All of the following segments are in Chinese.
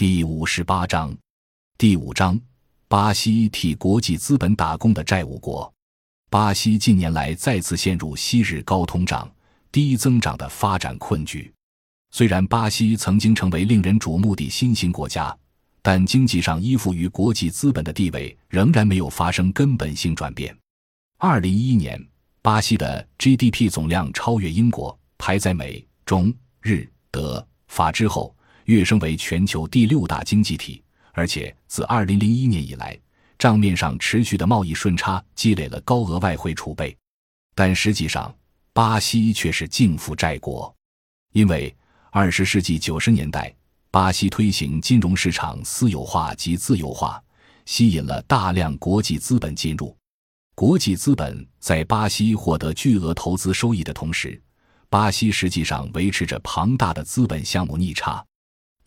第五十八章，第五章，巴西替国际资本打工的债务国。巴西近年来再次陷入昔日高通胀、低增长的发展困局。虽然巴西曾经成为令人瞩目的新兴国家，但经济上依附于国际资本的地位仍然没有发生根本性转变。二零一一年，巴西的 GDP 总量超越英国，排在美、中、日、德、法之后。跃升为全球第六大经济体，而且自2001年以来，账面上持续的贸易顺差积累了高额外汇储备。但实际上，巴西却是净负债国，因为20世纪90年代，巴西推行金融市场私有化及自由化，吸引了大量国际资本进入。国际资本在巴西获得巨额投资收益的同时，巴西实际上维持着庞大的资本项目逆差。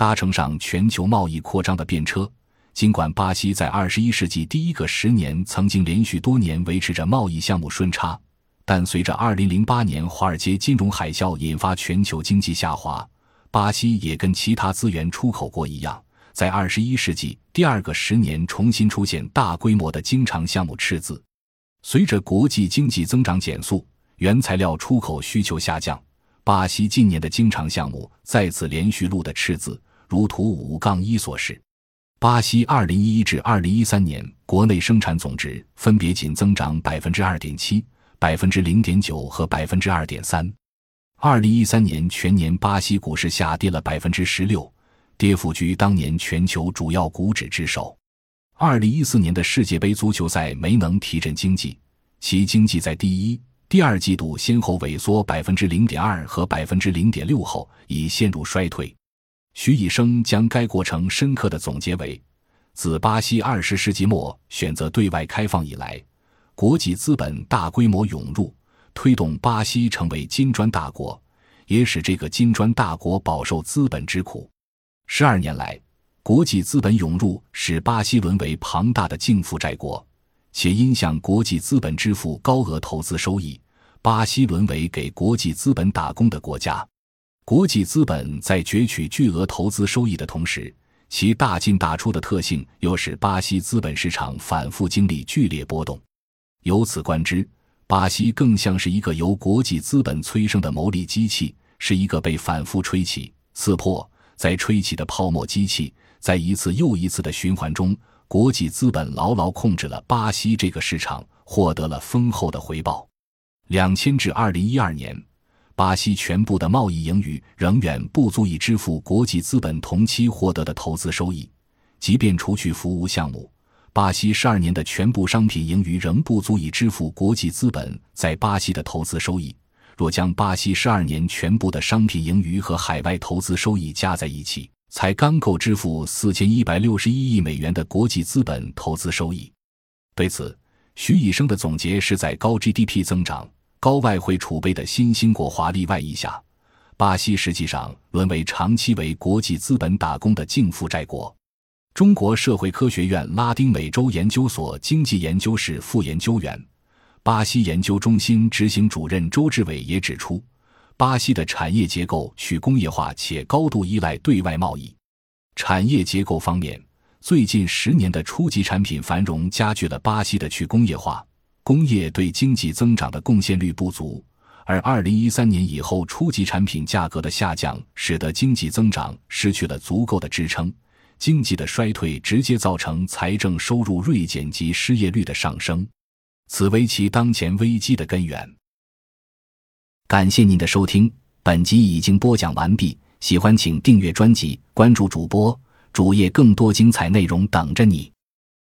搭乘上全球贸易扩张的便车，尽管巴西在二十一世纪第一个十年曾经连续多年维持着贸易项目顺差，但随着二零零八年华尔街金融海啸引发全球经济下滑，巴西也跟其他资源出口国一样，在二十一世纪第二个十年重新出现大规模的经常项目赤字。随着国际经济增长减速，原材料出口需求下降。巴西近年的经常项目再次连续录的赤字，如图五杠一所示。巴西二零一一至二零一三年国内生产总值分别仅增长百分之二点七、百分之零点九和百分之二点三。二零一三年全年巴西股市下跌了百分之十六，跌幅居当年全球主要股指之首。二零一四年的世界杯足球赛没能提振经济，其经济在第一。第二季度先后萎缩百分之零点二和百分之零点六后，已陷入衰退。徐以升将该过程深刻的总结为：自巴西二十世纪末选择对外开放以来，国际资本大规模涌入，推动巴西成为金砖大国，也使这个金砖大国饱受资本之苦。十二年来，国际资本涌入使巴西沦为庞大的净负债国，且因向国际资本支付高额投资收益。巴西沦为给国际资本打工的国家，国际资本在攫取巨额投资收益的同时，其大进大出的特性又使巴西资本市场反复经历剧烈波动。由此观之，巴西更像是一个由国际资本催生的牟利机器，是一个被反复吹起、刺破、再吹起的泡沫机器。在一次又一次的循环中，国际资本牢牢控制了巴西这个市场，获得了丰厚的回报。两千至二零一二年，巴西全部的贸易盈余仍远不足以支付国际资本同期获得的投资收益。即便除去服务项目，巴西十二年的全部商品盈余仍不足以支付国际资本在巴西的投资收益。若将巴西十二年全部的商品盈余和海外投资收益加在一起，才刚够支付四千一百六十一亿美元的国际资本投资收益。对此，徐以升的总结是在高 GDP 增长、高外汇储备的新兴国华丽外衣下，巴西实际上沦为长期为国际资本打工的净负债国。中国社会科学院拉丁美洲研究所经济研究室副研究员、巴西研究中心执行主任周志伟也指出，巴西的产业结构去工业化且高度依赖对外贸易。产业结构方面。最近十年的初级产品繁荣加剧了巴西的去工业化，工业对经济增长的贡献率不足，而二零一三年以后初级产品价格的下降，使得经济增长失去了足够的支撑，经济的衰退直接造成财政收入锐减及失业率的上升，此为其当前危机的根源。感谢您的收听，本集已经播讲完毕，喜欢请订阅专辑，关注主播。主页更多精彩内容等着你。